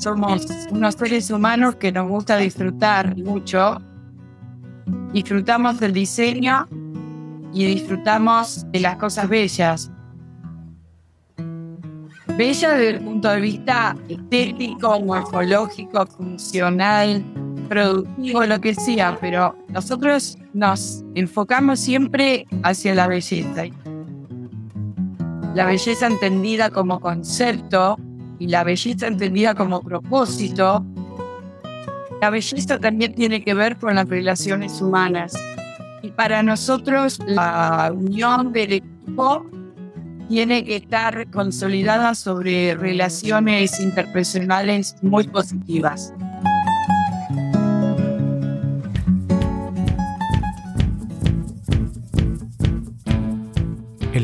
somos unos seres humanos que nos gusta disfrutar mucho. Disfrutamos del diseño y disfrutamos de las cosas bellas. Bella desde el punto de vista estético, morfológico, funcional, productivo, lo que sea, pero nosotros nos enfocamos siempre hacia la belleza. La belleza entendida como concepto y la belleza entendida como propósito. La belleza también tiene que ver con las relaciones humanas. Y para nosotros la unión del equipo tiene que estar consolidada sobre relaciones interpersonales muy positivas.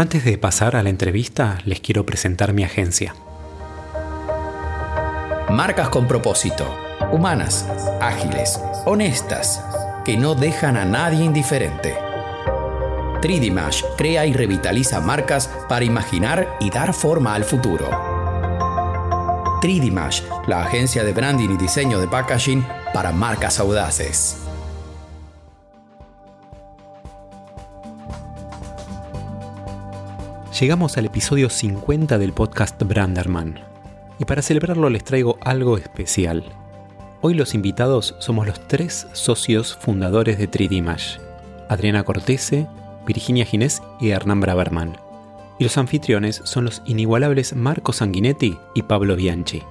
Antes de pasar a la entrevista, les quiero presentar mi agencia. Marcas con propósito, humanas, ágiles, honestas, que no dejan a nadie indiferente. 3D crea y revitaliza marcas para imaginar y dar forma al futuro. 3D la agencia de branding y diseño de packaging para marcas audaces. Llegamos al episodio 50 del podcast Branderman. Y para celebrarlo les traigo algo especial. Hoy los invitados somos los tres socios fundadores de 3D Adriana Cortese, Virginia Ginés y Hernán Braverman. Y los anfitriones son los inigualables Marco Sanguinetti y Pablo Bianchi.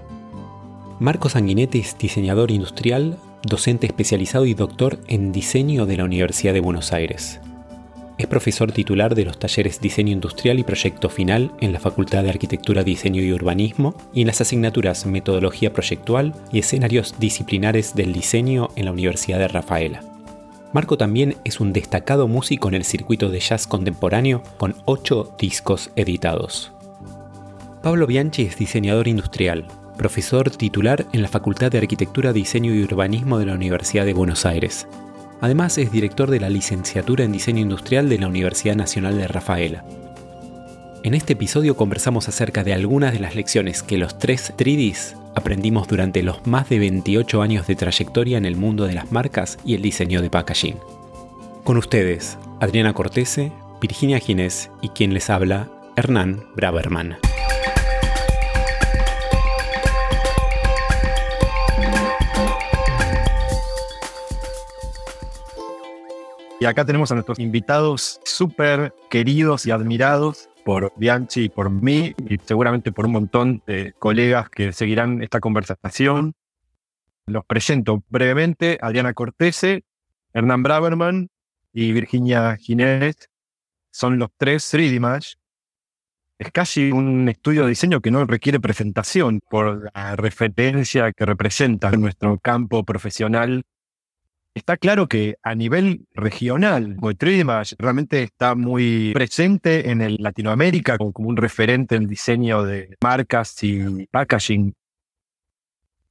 Marco Sanguinetti es diseñador industrial, docente especializado y doctor en diseño de la Universidad de Buenos Aires. Es profesor titular de los talleres Diseño Industrial y Proyecto Final en la Facultad de Arquitectura, Diseño y Urbanismo y en las asignaturas Metodología Proyectual y Escenarios Disciplinares del Diseño en la Universidad de Rafaela. Marco también es un destacado músico en el circuito de jazz contemporáneo con ocho discos editados. Pablo Bianchi es diseñador industrial, profesor titular en la Facultad de Arquitectura, Diseño y Urbanismo de la Universidad de Buenos Aires Además es director de la licenciatura en Diseño Industrial de la Universidad Nacional de Rafaela. En este episodio conversamos acerca de algunas de las lecciones que los tres 3Ds aprendimos durante los más de 28 años de trayectoria en el mundo de las marcas y el diseño de packaging. Con ustedes, Adriana Cortese, Virginia Ginés y quien les habla, Hernán Braverman. Y acá tenemos a nuestros invitados súper queridos y admirados por Bianchi y por mí, y seguramente por un montón de colegas que seguirán esta conversación. Los presento brevemente, Adriana Cortese, Hernán Braverman y Virginia Ginés. Son los tres 3D Es casi un estudio de diseño que no requiere presentación por la referencia que representa en nuestro campo profesional Está claro que a nivel regional, 3D realmente está muy presente en Latinoamérica como, un referente en diseño de marcas y packaging.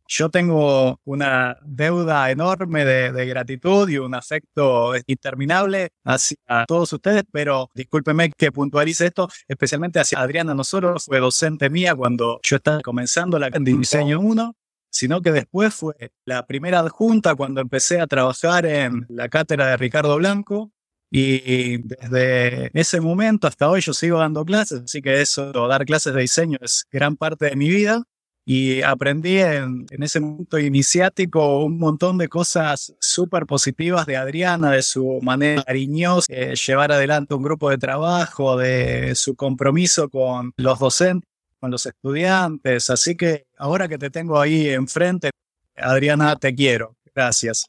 Yo tengo una deuda enorme de, gratitud y un afecto interminable hacia todos ustedes, pero discúlpeme que puntualice esto, especialmente hacia Adriana. No solo fue docente mía cuando yo estaba comenzando la de diseño 1, sino que después fue la primera adjunta cuando empecé a trabajar en la cátedra de Ricardo Blanco. Y desde ese momento hasta hoy yo sigo dando clases, así que eso, dar clases de diseño es gran parte de mi vida. Y aprendí en, ese momento iniciático un montón de cosas súper positivas de Adriana, de su manera cariñosa de llevar adelante un grupo de trabajo, de su compromiso con los docentes con los estudiantes. Así que ahora que te tengo ahí enfrente, Adriana, te quiero. Gracias.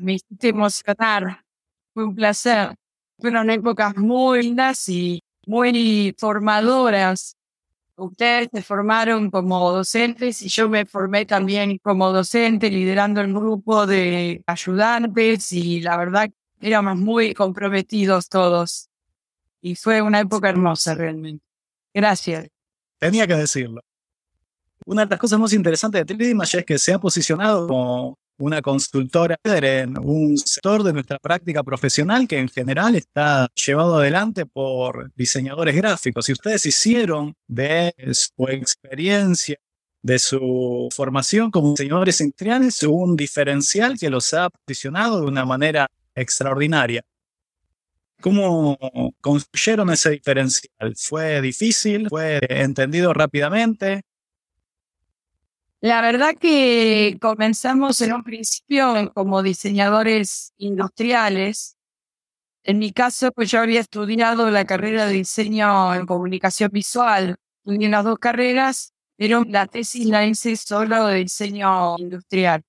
Me hiciste emocionar. Fue un placer. Fueron épocas muy lindas y muy formadoras. ustedes se formaron como docentes y yo me formé también como docente liderando el grupo de ayudantes y la verdad éramos muy comprometidos todos y fue una época hermosa realmente. Gracias. Tenía que decirlo. Una de las cosas más interesantes de 3D es que se ha posicionado como una consultora en un sector de nuestra práctica profesional que en general está llevado adelante por diseñadores gráficos. Y ustedes hicieron de su experiencia, de su formación como diseñadores industriales, un diferencial que los ha posicionado de una manera extraordinaria. ¿Cómo construyeron ese diferencial? ¿Fue difícil? ¿Fue entendido rápidamente? La verdad que comenzamos en un principio como diseñadores industriales. En mi caso, pues yo había estudiado la carrera de diseño en comunicación visual. Estudié las dos carreras, pero la tesis la hice solo de diseño industrial.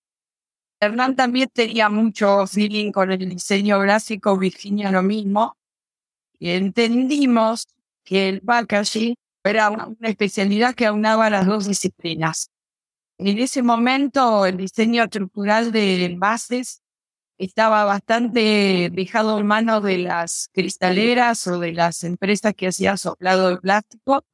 Hernán también tenía mucho feeling con el diseño gráfico, Virginia lo mismo. Y entendimos que el packaging era una especialidad que aunaba las dos disciplinas. En ese momento el diseño estructural de envases estaba bastante dejado en manos de las cristaleras o de las empresas que hacían soplado de plástico.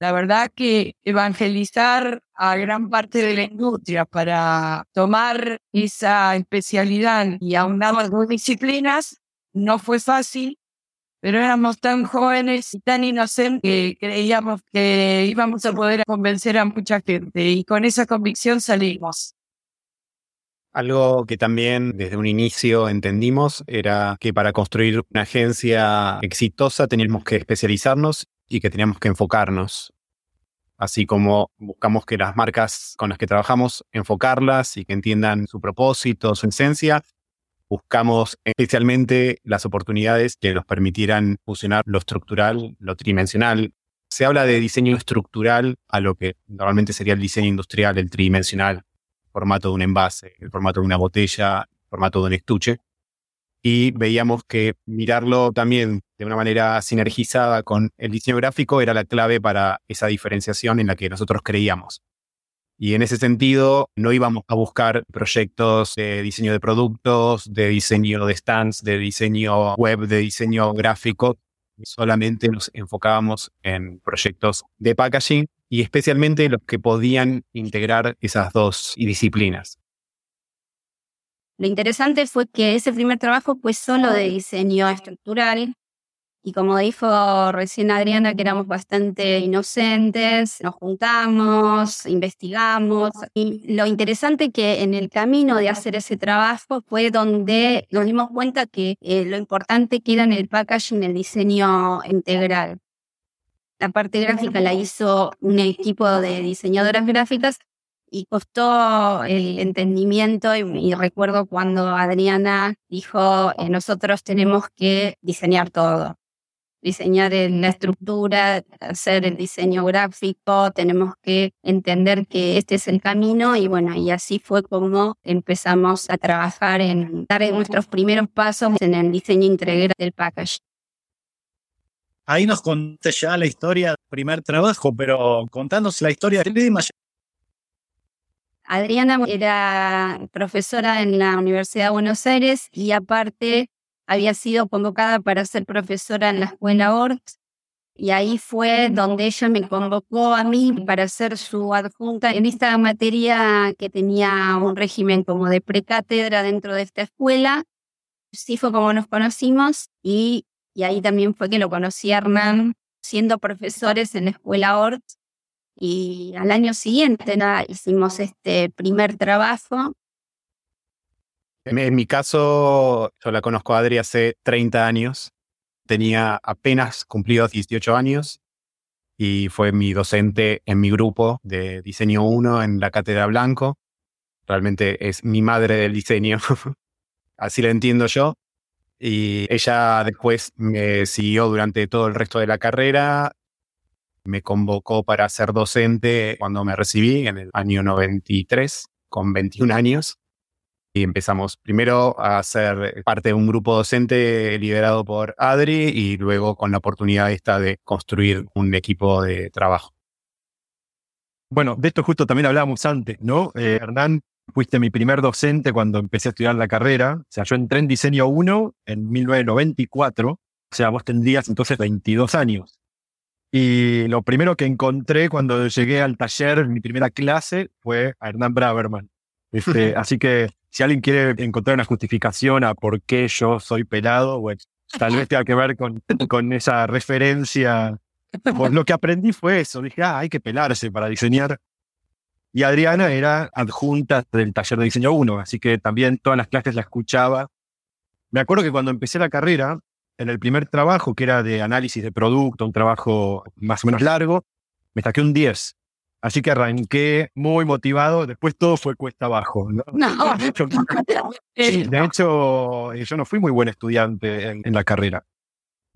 La verdad que evangelizar a gran parte de la industria para tomar esa especialidad y aunar las dos disciplinas no fue fácil pero éramos tan jóvenes y tan inocentes que creíamos que íbamos a poder convencer a mucha gente y con esa convicción salimos. Algo que también desde un inicio entendimos era que para construir una agencia exitosa teníamos que especializarnos y que teníamos que enfocarnos. Así como buscamos que las marcas con las que trabajamos enfocarlas y que entiendan su propósito, su esencia, buscamos especialmente las oportunidades que nos permitieran fusionar lo estructural, lo tridimensional. Se habla de diseño estructural a lo que normalmente sería el diseño industrial, el tridimensional, formato de un envase, el formato de una botella, el formato de un estuche. Y veíamos que mirarlo también de una manera sinergizada con el diseño gráfico era la clave para esa diferenciación en la que nosotros creíamos. Y en ese sentido, no íbamos a buscar proyectos de diseño de productos, de diseño de stands, de diseño web, de diseño gráfico. Solamente nos enfocábamos en proyectos de packaging y especialmente los que podían integrar esas dos disciplinas. Lo interesante fue que ese primer trabajo fue solo de diseño estructural, y como dijo recién Adriana, que éramos bastante inocentes, nos juntamos, investigamos. Y lo interesante que en el camino de hacer ese trabajo fue donde nos dimos cuenta que eh, lo importante que era en el packaging el diseño integral. La parte gráfica la hizo un equipo de diseñadoras gráficas y costó el entendimiento y, recuerdo cuando Adriana dijo, eh, nosotros tenemos que diseñar todo diseñar la estructura, hacer el diseño gráfico, tenemos que entender que este es el camino y bueno, y así fue como empezamos a trabajar en dar nuestros primeros pasos en el diseño integral del package. Ahí nos conté ya la historia del primer trabajo, pero contanos la historia de 3D Adriana era profesora en la Universidad de Buenos Aires y aparte había sido convocada para ser profesora en la escuela ORT y ahí fue donde ella me convocó a mí para ser su adjunta en esta materia que tenía un régimen como de precátedra dentro de esta escuela. Sí fue como nos conocimos y, y ahí también fue que lo conocí a Hernán siendo profesores en la escuela ORT y al año siguiente hicimos este primer trabajo en, mi caso, yo la conozco a Adri hace 30 años. Tenía apenas cumplido 18 años y fue mi docente en mi grupo de diseño 1 en la Cátedra Blanco. Realmente es mi madre del diseño. Así lo entiendo yo. Y ella después me siguió durante todo el resto de la carrera. Me convocó para ser docente cuando me recibí en el año 93, con 21 años y empezamos primero a ser parte de un grupo docente liderado por Adri y luego con la oportunidad esta de construir un equipo de trabajo. Bueno, de esto justo también hablábamos antes, ¿no? Eh, Hernán, fuiste mi primer docente cuando empecé a estudiar la carrera. O sea, yo entré en diseño 1 en 1994. O sea, vos tendrías entonces 22 años. Y lo primero que encontré cuando llegué al taller, mi primera clase, fue a Hernán Braverman. Este, así que si alguien quiere encontrar una justificación a por qué yo soy pelado, bueno, tal vez tenga que ver con, con esa referencia. Pues lo que aprendí fue eso. Dije, ah, hay que pelarse para diseñar. Y Adriana era adjunta del taller de diseño 1, así que también todas las clases la escuchaba. Me acuerdo que cuando empecé la carrera, en el primer trabajo, que era de análisis de producto, un trabajo más o menos largo, me saqué un 10. Así que arranqué muy motivado, después todo fue cuesta abajo. ¿no? De, hecho, de, hecho, yo no fui muy buen estudiante en, en la carrera.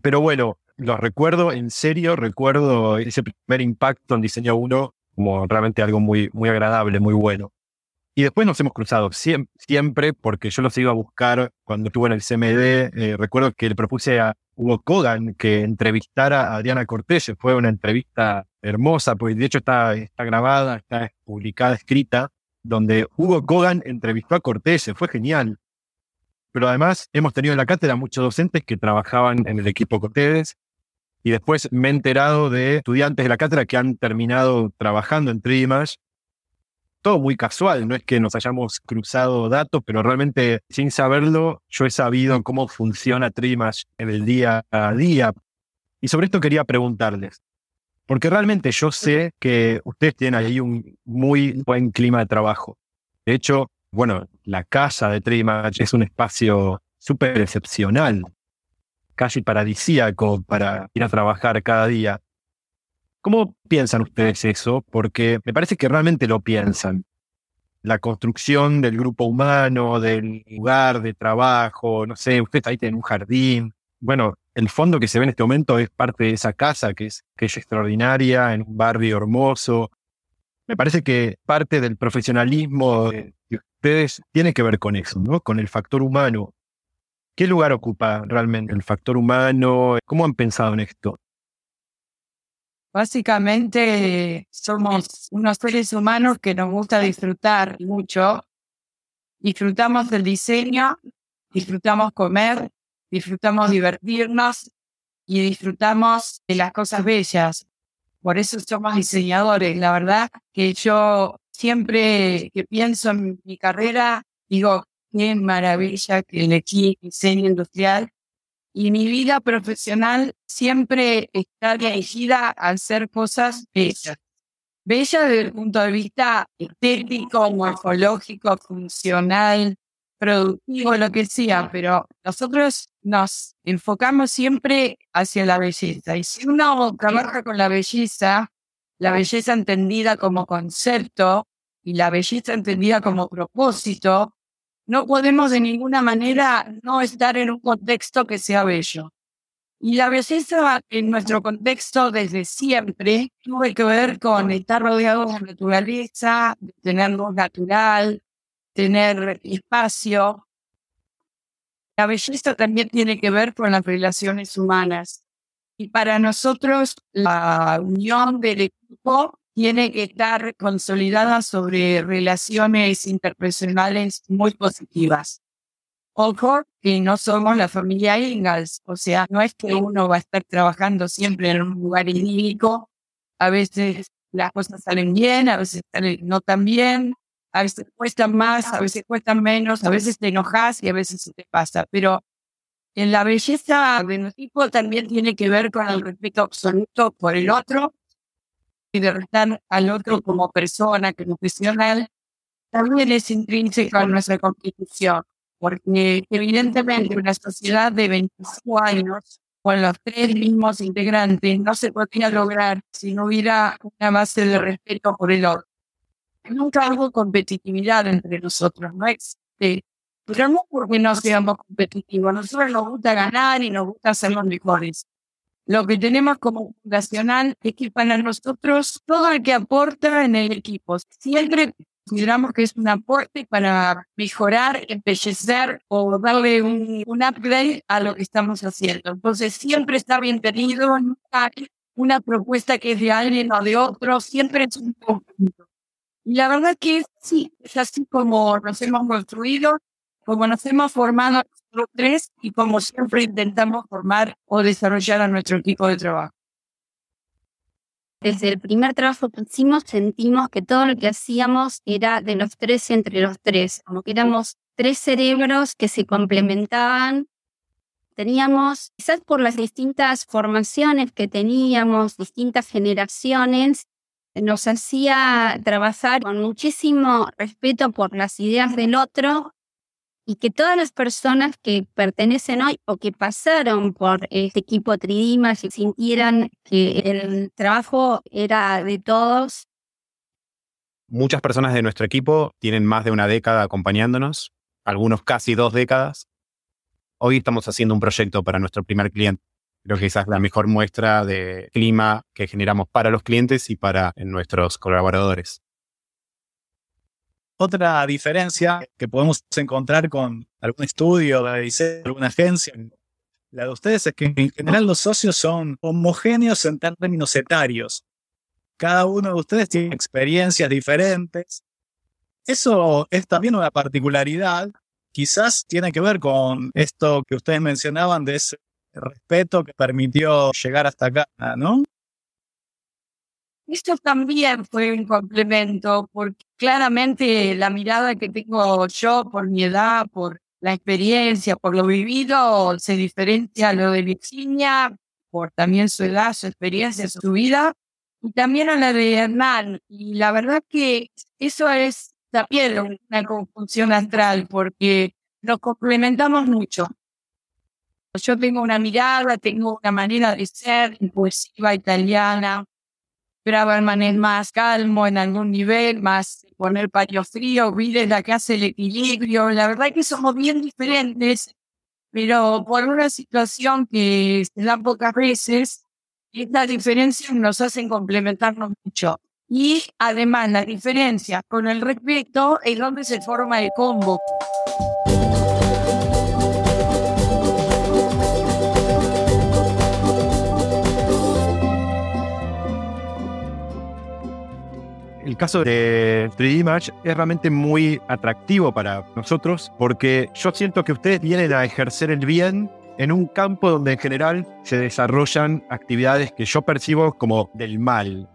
Pero bueno, lo recuerdo, en serio, recuerdo ese primer impacto en diseño 1 como realmente algo muy, muy agradable, muy bueno. Y después nos hemos cruzado siempre, porque yo los iba a buscar cuando estuve en el CMD. Eh, recuerdo que le propuse a Hugo Kogan que entrevistara a Adriana Cortés. Fue una entrevista hermosa, pues de hecho está, está grabada, está publicada, escrita, donde Hugo Kogan entrevistó a Cortés. Fue genial. Pero además hemos tenido en la cátedra muchos docentes que trabajaban en el equipo Cortés y después me he enterado de estudiantes de la cátedra que han terminado trabajando en 3D Todo muy casual, no es que nos hayamos cruzado datos, pero realmente sin saberlo, yo he sabido cómo funciona 3D en el día a día. Y sobre esto quería preguntarles, porque realmente yo sé que ustedes tienen ahí un muy buen clima de trabajo. De hecho, bueno, la casa de Trimatch es un espacio súper excepcional casi paradisíaco para ir a trabajar cada día. ¿Cómo piensan ustedes eso? Porque me parece que realmente lo piensan. La construcción del grupo humano, del lugar de trabajo, no sé, usted ahí tiene un jardín. Bueno, el fondo que se ve en este momento es parte de esa casa que es, que es extraordinaria, en un barrio hermoso. Me parece que parte del profesionalismo de ustedes tiene que ver con eso, ¿no? Con el factor humano. ¿Qué lugar ocupa realmente el factor humano? ¿Cómo han pensado en esto? Básicamente somos unos seres humanos que nos gusta disfrutar mucho. Disfrutamos del diseño, disfrutamos comer, disfrutamos divertirnos y disfrutamos de las cosas bellas. Por eso somos diseñadores. La verdad que yo siempre que pienso en mi carrera, digo, qué maravilla que elegí diseño industrial. Y mi vida profesional siempre está dirigida a hacer cosas bellas. Bellas desde el punto de vista estético, morfológico, funcional, productivo, lo que sea, pero nosotros nos enfocamos siempre hacia la belleza. Y si uno trabaja con la belleza, la belleza entendida como concepto y la belleza entendida como propósito, no podemos de ninguna manera no estar en un contexto que sea bello. Y la belleza en nuestro contexto desde siempre tuve que ver con estar rodeado de naturaleza, tener luz natural, tener espacio. La belleza también tiene que ver con las relaciones humanas. Y para nosotros la unión del equipo tiene que estar consolidada sobre relaciones interpersonales muy positivas. Ojo que no somos la familia Ingalls, o sea, no es que uno va a estar trabajando siempre en un lugar idílico, a veces las cosas salen bien, a veces no tan bien, a veces cuestan más, a veces cuestan menos, a veces te enojas y a veces se te pasa, pero en la belleza de nuestro tipo también tiene que ver con el respeto absoluto por el otro y de restar al otro como persona, como profesional, también es intrínseco a nuestra constitución, porque evidentemente una sociedad de 25 años con los tres mismos integrantes no se podría lograr si no hubiera una base de respeto por el otro. Nunca hubo competitividad entre nosotros, no existe. Pero no porque no seamos competitivos, a nosotros nos gusta ganar y nos gusta ser los mejores. Lo que tenemos como fundacional es que para nosotros todo el que aporta en el equipo, siempre consideramos que es un aporte para mejorar, embellecer o darle un, upgrade a lo que estamos haciendo. Entonces siempre está bienvenido, nunca una propuesta que es de alguien o de otro, siempre es un conjunto. Y la verdad que sí, es así como nos hemos construido, como nos hemos formado los tres y como siempre intentamos formar o desarrollar a nuestro equipo de trabajo. Desde el primer trabajo que hicimos sentimos que todo lo que hacíamos era de los tres entre los tres, como que éramos tres cerebros que se complementaban. Teníamos, quizás por las distintas formaciones que teníamos, distintas generaciones, nos hacía trabajar con muchísimo respeto por las ideas del otro y que todas las personas que pertenecen hoy o que pasaron por este equipo Tridima sintieran que el trabajo era de todos. Muchas personas de nuestro equipo tienen más de una década acompañándonos, algunos casi dos décadas. Hoy estamos haciendo un proyecto para nuestro primer cliente. Creo que esa es la mejor muestra de clima que generamos para los clientes y para nuestros colaboradores. Otra diferencia que podemos encontrar con algún estudio de alguna agencia, la de ustedes es que en general los socios son homogéneos en términos etarios. Cada uno de ustedes tiene experiencias diferentes. Eso es también una particularidad. Quizás tiene que ver con esto que ustedes mencionaban de ese respeto que permitió llegar hasta acá, ¿no? Esto también fue un complemento, porque claramente la mirada que tengo yo por mi edad, por la experiencia, por lo vivido, se diferencia a lo de Virginia, por también su edad, su experiencia, su vida, y también a la de Hernán. Y la verdad que eso es también una conjunción astral, porque nos complementamos mucho. Yo tengo una mirada, tengo una manera de ser impulsiva italiana, Braverman es más calmo en algún nivel, más poner paño frío, Will la que hace el equilibrio. La verdad es que somos bien diferentes, pero por una situación que se da pocas veces, estas diferencias nos hacen complementarnos mucho. Y además la diferencia con el respeto es donde se forma el combo. El caso de 3D Match es realmente muy atractivo para nosotros porque yo siento que ustedes vienen a ejercer el bien en un campo donde en general se desarrollan actividades que yo percibo como del mal.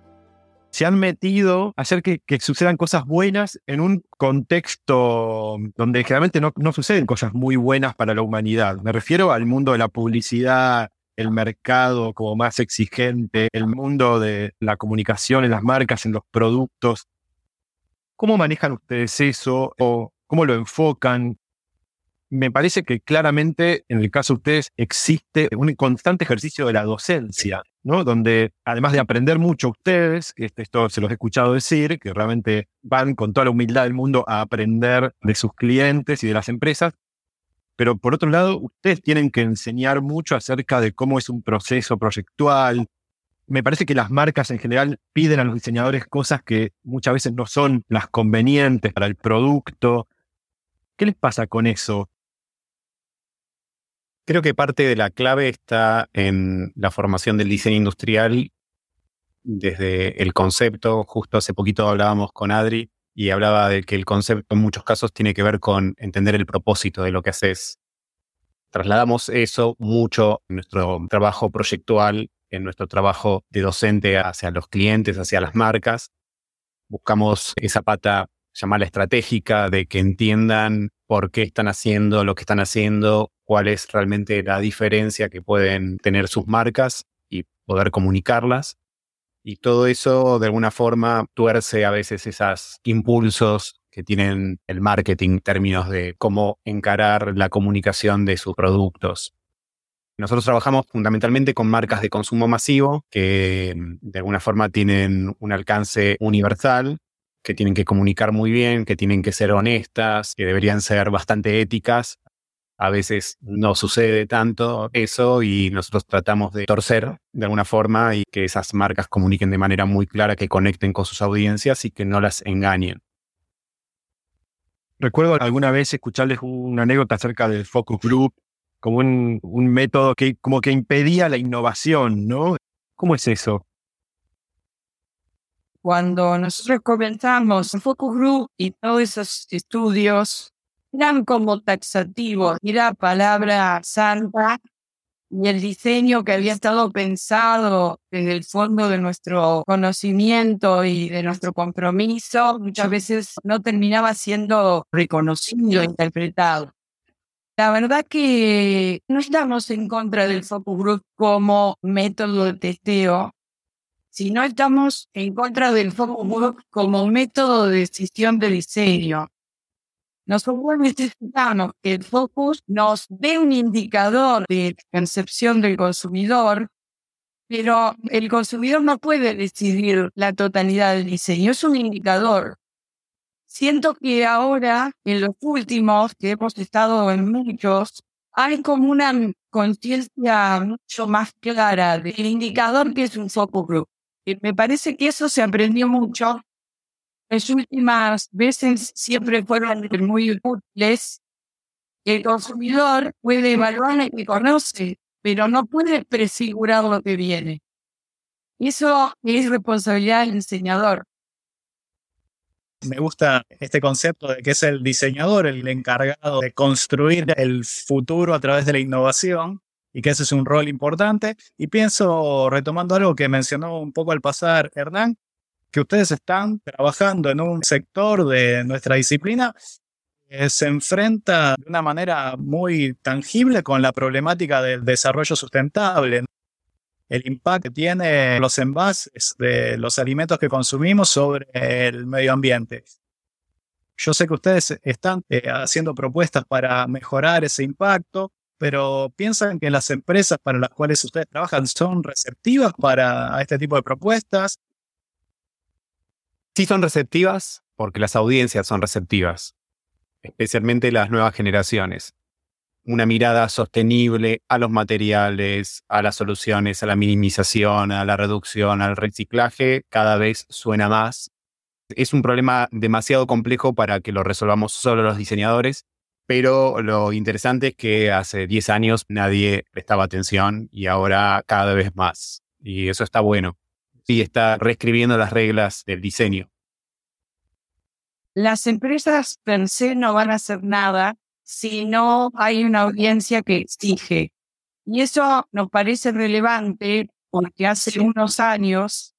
Se han metido a hacer que, sucedan cosas buenas en un contexto donde generalmente no, no suceden cosas muy buenas para la humanidad. Me refiero al mundo de la publicidad, el mercado como más exigente, el mundo de la comunicación en las marcas, en los productos. ¿Cómo manejan ustedes eso o cómo lo enfocan? Me parece que claramente en el caso de ustedes existe un constante ejercicio de la docencia, ¿no? Donde además de aprender mucho ustedes, este, esto se los he escuchado decir, que realmente van con toda la humildad del mundo a aprender de sus clientes y de las empresas, pero por otro lado, ustedes tienen que enseñar mucho acerca de cómo es un proceso proyectual. Me parece que las marcas en general piden a los diseñadores cosas que muchas veces no son las convenientes para el producto. ¿Qué les pasa con eso? Creo que parte de la clave está en la formación del diseño industrial desde el concepto. Justo hace poquito hablábamos con Adri y hablaba de que el concepto en muchos casos tiene que ver con entender el propósito de lo que haces. Trasladamos eso mucho en nuestro trabajo proyectual, en nuestro trabajo de docente hacia los clientes, hacia las marcas. Buscamos esa pata llamada estratégica de que entiendan por qué están haciendo lo que están haciendo, cuál es realmente la diferencia que pueden tener sus marcas y poder comunicarlas. Y todo eso de alguna forma tuerce a veces esos impulsos que tienen el marketing en términos de cómo encarar la comunicación de sus productos. Nosotros trabajamos fundamentalmente con marcas de consumo masivo que mm, de alguna forma tienen un alcance universal, que tienen que comunicar muy bien, que tienen que ser honestas, que deberían ser bastante éticas a veces no sucede tanto eso y nosotros tratamos de torcer de alguna forma y que esas marcas comuniquen de manera muy clara, que conecten con sus audiencias y que no las engañen. Recuerdo alguna vez escucharles una anécdota acerca del focus group como un, método que como que impedía la innovación, ¿no? ¿Cómo es eso? Cuando nosotros comenzamos el Focus Group y todos esos estudios, eran como taxativos, era palabra santa y el diseño que había estado pensado desde el fondo de nuestro conocimiento y de nuestro compromiso, muchas veces no terminaba siendo reconocido, interpretado. La verdad que no estamos en contra del focus group como método de testeo, sino estamos en contra del focus group como método de decisión de diseño. Nosotros necesitamos que el focus nos dé un indicador de concepción del consumidor, pero el consumidor no puede decidir la totalidad del diseño, es un indicador. Siento que ahora, en los últimos, que hemos estado en muchos, hay como una conciencia mucho más clara del indicador que es un focus group. Y me parece que eso se aprendió mucho las últimas veces siempre fueron muy útiles. El consumidor puede evaluar lo que conoce, pero no puede prefigurar lo que viene. Eso es responsabilidad del diseñador. Me gusta este concepto de que es el diseñador el encargado de construir el futuro a través de la innovación y que ese es un rol importante. Y pienso, retomando algo que mencionó un poco al pasar Hernán, que ustedes están trabajando en un sector de nuestra disciplina que se enfrenta de una manera muy tangible con la problemática del desarrollo sustentable. El impacto que tiene los envases de los alimentos que consumimos sobre el medio ambiente. Yo sé que ustedes están eh, haciendo propuestas para mejorar ese impacto, pero piensan que las empresas para las cuales ustedes trabajan son receptivas para este tipo de propuestas Sí son receptivas porque las audiencias son receptivas, especialmente las nuevas generaciones. Una mirada sostenible a los materiales, a las soluciones, a la minimización, a la reducción, al reciclaje, cada vez suena más. Es un problema demasiado complejo para que lo resolvamos solo los diseñadores, pero lo interesante es que hace 10 años nadie prestaba atención y ahora cada vez más. Y eso está bueno y está reescribiendo las reglas del diseño. Las empresas per se no van a hacer nada si no hay una audiencia que exige. Y eso nos parece relevante porque hace unos años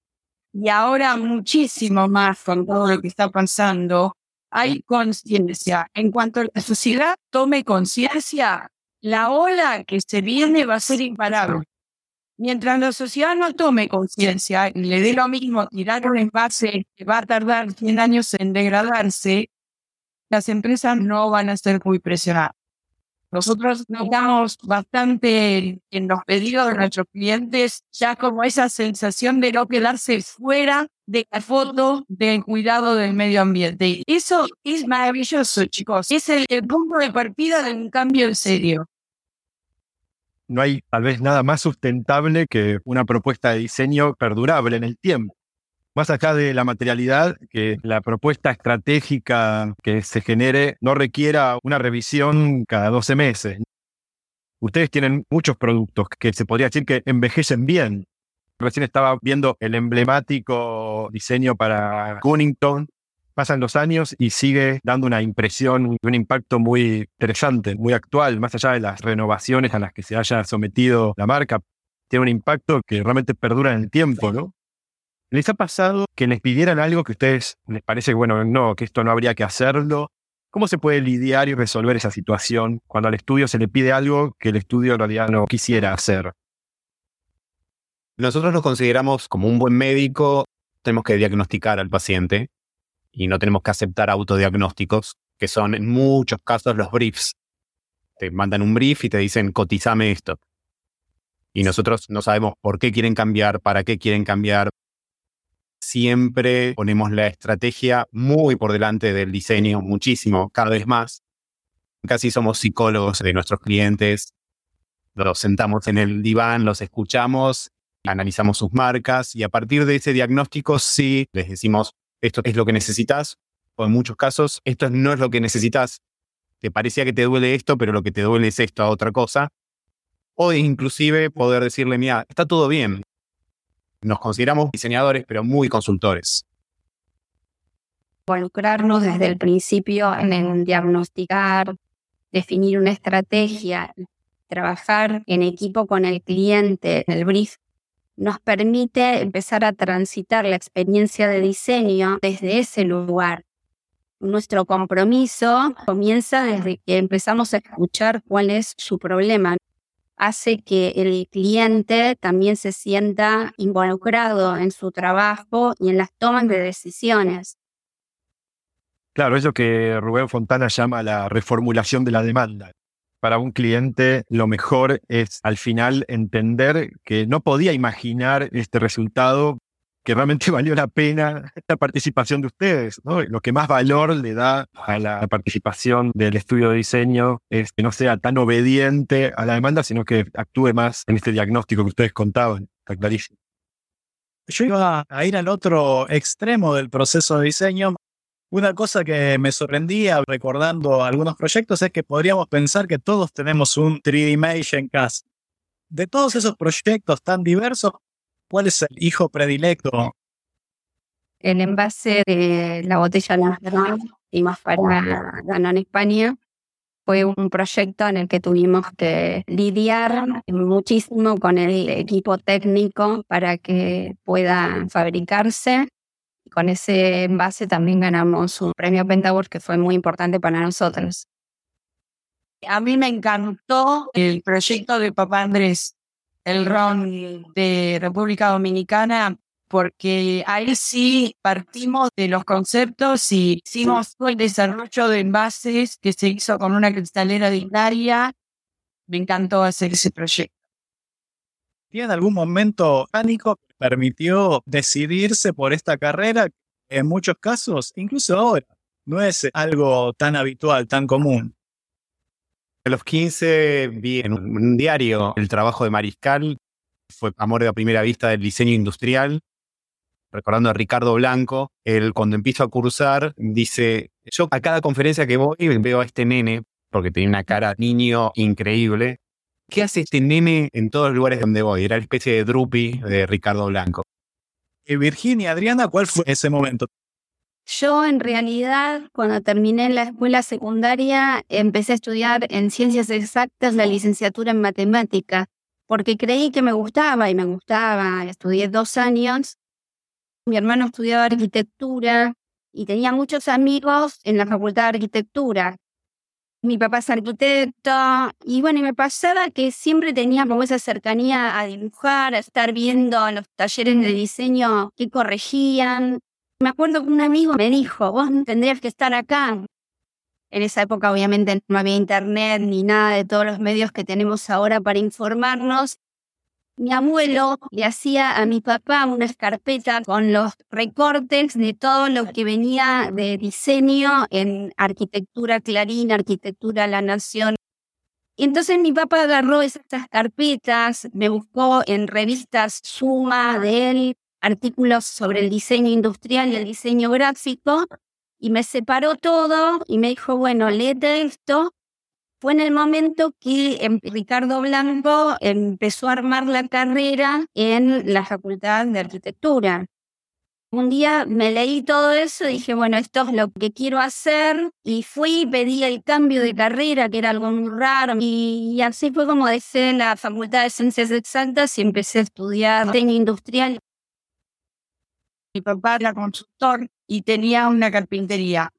y ahora muchísimo más con todo lo que está pasando, hay conciencia. En cuanto la sociedad tome conciencia, la ola que se viene va a ser imparable. Mientras la sociedad no tome conciencia y le dé lo mismo tirar un envase que va a tardar 100 años en degradarse, las empresas no van a ser muy presionadas. Nosotros notamos bastante en los pedidos de nuestros clientes ya como esa sensación de no quedarse fuera de la foto del cuidado del medio ambiente. Eso es maravilloso, chicos. Es el, el punto de partida de un cambio en serio no hay tal vez nada más sustentable que una propuesta de diseño perdurable en el tiempo. Más allá de la materialidad, que la propuesta estratégica que se genere no requiera una revisión cada 12 meses. Ustedes tienen muchos productos que se podría decir que envejecen bien. Recién estaba viendo el emblemático diseño para Cunnington, pasan los años y sigue dando una impresión, un impacto muy interesante, muy actual, más allá de las renovaciones a las que se haya sometido la marca. Tiene un impacto que realmente perdura en el tiempo, ¿no? ¿Les ha pasado que les pidieran algo que a ustedes les parece, bueno, no, que esto no habría que hacerlo? ¿Cómo se puede lidiar y resolver esa situación cuando al estudio se le pide algo que el estudio en realidad no quisiera hacer? Nosotros nos consideramos como un buen médico, tenemos que diagnosticar al paciente y no tenemos que aceptar autodiagnósticos, que son en muchos casos los briefs. Te mandan un brief y te dicen, cotizame esto. Y nosotros no sabemos por qué quieren cambiar, para qué quieren cambiar. Siempre ponemos la estrategia muy por delante del diseño, muchísimo, cada vez más. Casi somos psicólogos de nuestros clientes. Los sentamos en el diván, los escuchamos, analizamos sus marcas y a partir de ese diagnóstico sí les decimos, esto es lo que necesitas, o en muchos casos, esto no es lo que necesitas. Te parecía que te duele esto, pero lo que te duele es esto a otra cosa. O inclusive poder decirle, mira, está todo bien. Nos consideramos diseñadores, pero muy consultores. Involucrarnos desde el principio en diagnosticar, definir una estrategia, trabajar en equipo con el cliente, el brief, nos permite empezar a transitar la experiencia de diseño desde ese lugar. Nuestro compromiso comienza desde que empezamos a escuchar cuál es su problema. Hace que el cliente también se sienta involucrado en su trabajo y en las tomas de decisiones. Claro, eso que Rubén Fontana llama la reformulación de la demanda. Para un cliente lo mejor es al final entender que no podía imaginar este resultado, que realmente valió la pena la participación de ustedes. Lo que más valor le da a la participación del estudio de diseño es que no sea tan obediente a la demanda, sino que actúe más en este diagnóstico que ustedes contaban. Está clarísimo. Yo iba a ir al otro extremo del proceso de diseño, una cosa que me sorprendía recordando algunos proyectos es que podríamos pensar que todos tenemos un 3D Mesh en casa. De todos esos proyectos tan diversos, ¿cuál es el hijo predilecto? El envase de la botella y más para ganar España fue un proyecto en el que tuvimos que lidiar muchísimo con el equipo técnico para que pueda fabricarse con ese envase también ganamos un premio Pentaworld que fue muy importante para nosotros. A mí me encantó el proyecto de Papá Andrés, el RON de República Dominicana, porque ahí sí partimos de los conceptos y hicimos todo el desarrollo de envases que se hizo con una cristalera dignaria. Me encantó hacer ese proyecto. ¿Tiene algún momento pánico permitió decidirse por esta carrera, en muchos casos, incluso ahora, no es algo tan habitual, tan común. A los 15 vi en un diario el trabajo de Mariscal, fue amor de primera vista del diseño industrial. Recordando a Ricardo Blanco, él cuando empiezo a cursar dice, yo a cada conferencia que voy veo a este nene, porque tenía una cara niño increíble, ¿Qué hace este nene en todos los lugares donde voy? Era la especie de Drupi de Ricardo Blanco. Y Virginia, Adriana, ¿cuál fue ese momento? Yo en realidad, cuando terminé la escuela secundaria, empecé a estudiar en ciencias exactas la licenciatura en matemática, porque creí que me gustaba y me gustaba. Estudié dos años. Mi hermano estudiaba arquitectura y tenía muchos amigos en la facultad de arquitectura mi papá es arquitecto, y bueno, me pasaba que siempre tenía como esa cercanía a dibujar, a estar viendo los talleres de diseño que corregían. Me acuerdo que un amigo me dijo, vos tendrías que estar acá. En esa época obviamente no había internet ni nada de todos los medios que tenemos ahora para informarnos, mi abuelo le hacía a mi papá una carpeta con los recortes de todo lo que venía de diseño en arquitectura Clarín, arquitectura La Nación. Y entonces mi papá agarró esas carpetas, me buscó en revistas Suma de él, artículos sobre el diseño industrial y el diseño gráfico, y me separó todo y me dijo, bueno, léete esto fue en el momento que em, Ricardo Blanco empezó a armar la carrera en la Facultad de Arquitectura. Un día me leí todo eso dije, bueno, esto es lo que quiero hacer. Y fui y pedí el cambio de carrera, que era algo muy raro. Y, así fue como dejé la Facultad de Ciencias Exactas y empecé a estudiar diseño industrial. Mi papá era constructor y tenía una carpintería.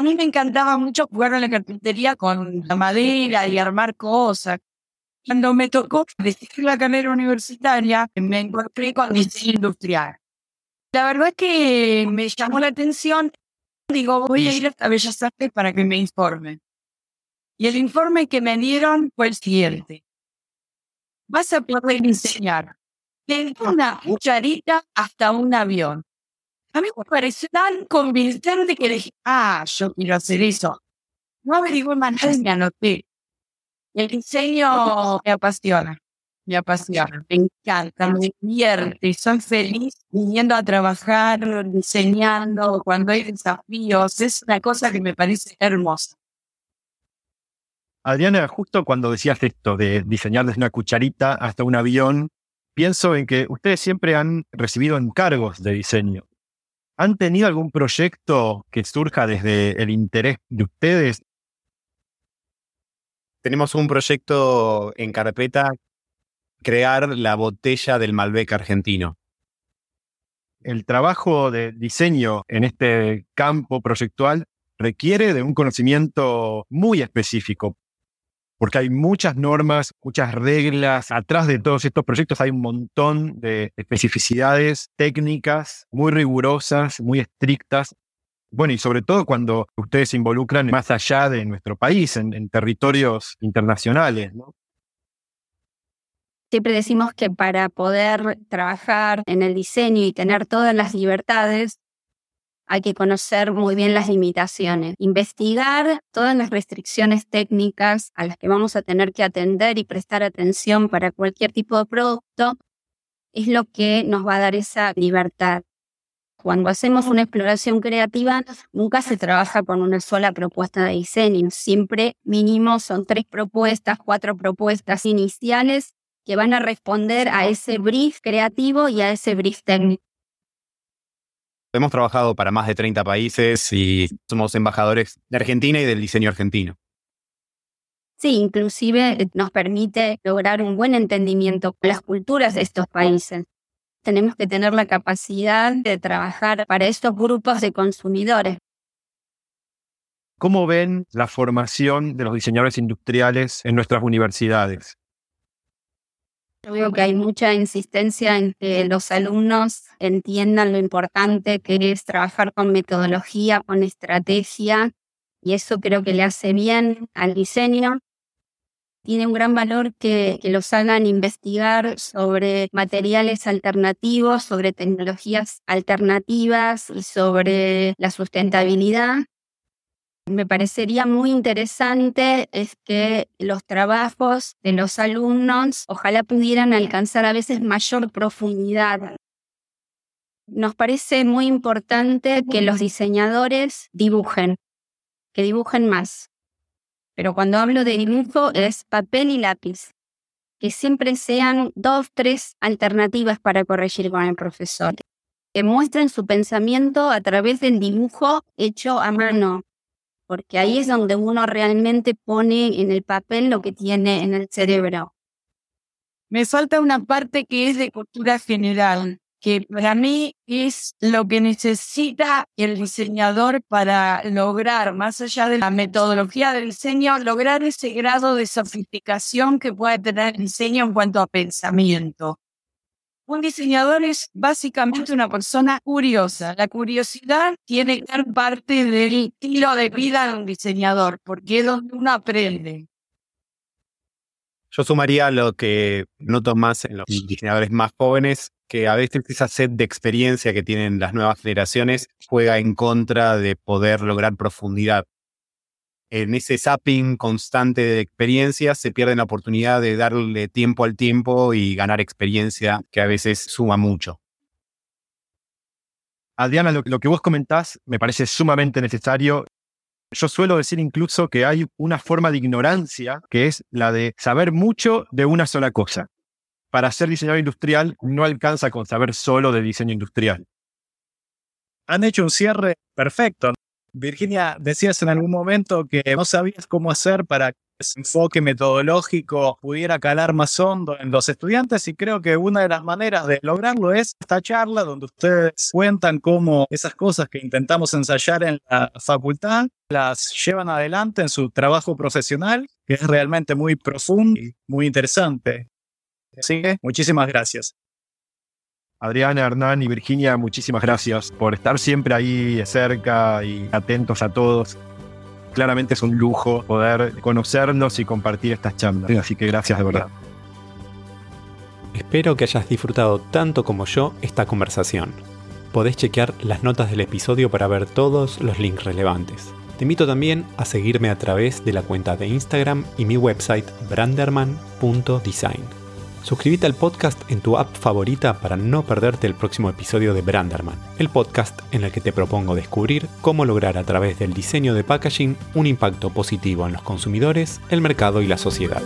A mí me encantaba mucho jugar en la carpintería con la madera y armar cosas. Cuando me tocó decidir la carrera universitaria, me encontré con diseño industrial. La verdad es que me llamó la atención. Digo, voy a ir a Bellas Artes para que me informen. Y el informe que me dieron fue el siguiente. Vas a poder diseñar desde una cucharita hasta un avión. A mí me pareció tan convincente que dije, ah, yo quiero hacer eso. No averigué más nada me anoté. El diseño me apasiona, me apasiona, me encanta, me divierte, soy feliz viniendo a trabajar, diseñando, cuando hay desafíos, es una cosa que me parece hermosa. Adriana, justo cuando decías esto de diseñar desde una cucharita hasta un avión, pienso en que ustedes siempre han recibido encargos de diseño. ¿Han tenido algún proyecto que surja desde el interés de ustedes? Tenemos un proyecto en carpeta, crear la botella del Malbec argentino. El trabajo de diseño en este campo proyectual requiere de un conocimiento muy específico, porque hay muchas normas, muchas reglas. Atrás de todos estos proyectos hay un montón de especificidades técnicas muy rigurosas, muy estrictas. Bueno, y sobre todo cuando ustedes se involucran más allá de nuestro país, en, territorios internacionales. Siempre decimos que para poder trabajar en el diseño y tener todas las libertades, hay que conocer muy bien las limitaciones, investigar todas las restricciones técnicas a las que vamos a tener que atender y prestar atención para cualquier tipo de producto, es lo que nos va a dar esa libertad. Cuando hacemos una exploración creativa, nunca se trabaja con una sola propuesta de diseño. Siempre mínimo son tres propuestas, cuatro propuestas iniciales que van a responder a ese brief creativo y a ese brief técnico. Hemos trabajado para más de 30 países y somos embajadores de Argentina y del diseño argentino. Sí, inclusive eh, nos permite lograr un buen entendimiento con las culturas de estos países. Tenemos que tener la capacidad de trabajar para estos grupos de consumidores. ¿Cómo ven la formación de los diseñadores industriales en nuestras universidades? Yo veo que hay mucha insistencia en que los alumnos entiendan lo importante que es trabajar con metodología, con estrategia, y eso creo que le hace bien al diseño. Tiene un gran valor que, que los hagan investigar sobre materiales alternativos, sobre tecnologías alternativas y sobre la sustentabilidad me parecería muy interesante es que los trabajos de los alumnos ojalá pudieran alcanzar a veces mayor profundidad. Nos parece muy importante que los diseñadores dibujen, que dibujen más. Pero cuando hablo de dibujo es papel y lápiz, que siempre sean dos, tres alternativas para corregir con el profesor, que muestren su pensamiento a través del dibujo hecho a mano, porque ahí es donde uno realmente pone en el papel lo que tiene en el cerebro. Me falta una parte que es de cultura general, que para mí es lo que necesita el diseñador para lograr, más allá de la metodología del diseño, lograr ese grado de sofisticación que puede tener el diseño en cuanto a pensamiento. Un diseñador es básicamente una persona curiosa. La curiosidad tiene que ser parte del estilo de vida de un diseñador, porque es donde uno aprende. Yo sumaría lo que noto más en los diseñadores más jóvenes, que a veces esa sed de experiencia que tienen las nuevas generaciones juega en contra de poder lograr profundidad en ese zapping constante de experiencias se pierde la oportunidad de darle tiempo al tiempo y ganar experiencia que a veces suma mucho. Adriana, lo, que vos comentás me parece sumamente necesario. Yo suelo decir incluso que hay una forma de ignorancia que es la de saber mucho de una sola cosa. Para ser diseñador industrial no alcanza con saber solo de diseño industrial. Han hecho un cierre perfecto. Virginia, decías en algún momento que no sabías cómo hacer para que ese enfoque metodológico pudiera calar más hondo en los estudiantes y creo que una de las maneras de lograrlo es esta charla donde ustedes cuentan cómo esas cosas que intentamos ensayar en la facultad las llevan adelante en su trabajo profesional, que es realmente muy profundo y muy interesante. Así que muchísimas gracias. Adriana, Hernán y Virginia, muchísimas gracias por estar siempre ahí cerca y atentos a todos. Claramente es un lujo poder conocernos y compartir estas charlas, así que gracias de verdad. Espero que hayas disfrutado tanto como yo esta conversación. Podés chequear las notas del episodio para ver todos los links relevantes. Te invito también a seguirme a través de la cuenta de Instagram y mi website branderman.design. Suscríbete al podcast en tu app favorita para no perderte el próximo episodio de Branderman, el podcast en el que te propongo descubrir cómo lograr a través del diseño de packaging un impacto positivo en los consumidores, el mercado y la sociedad.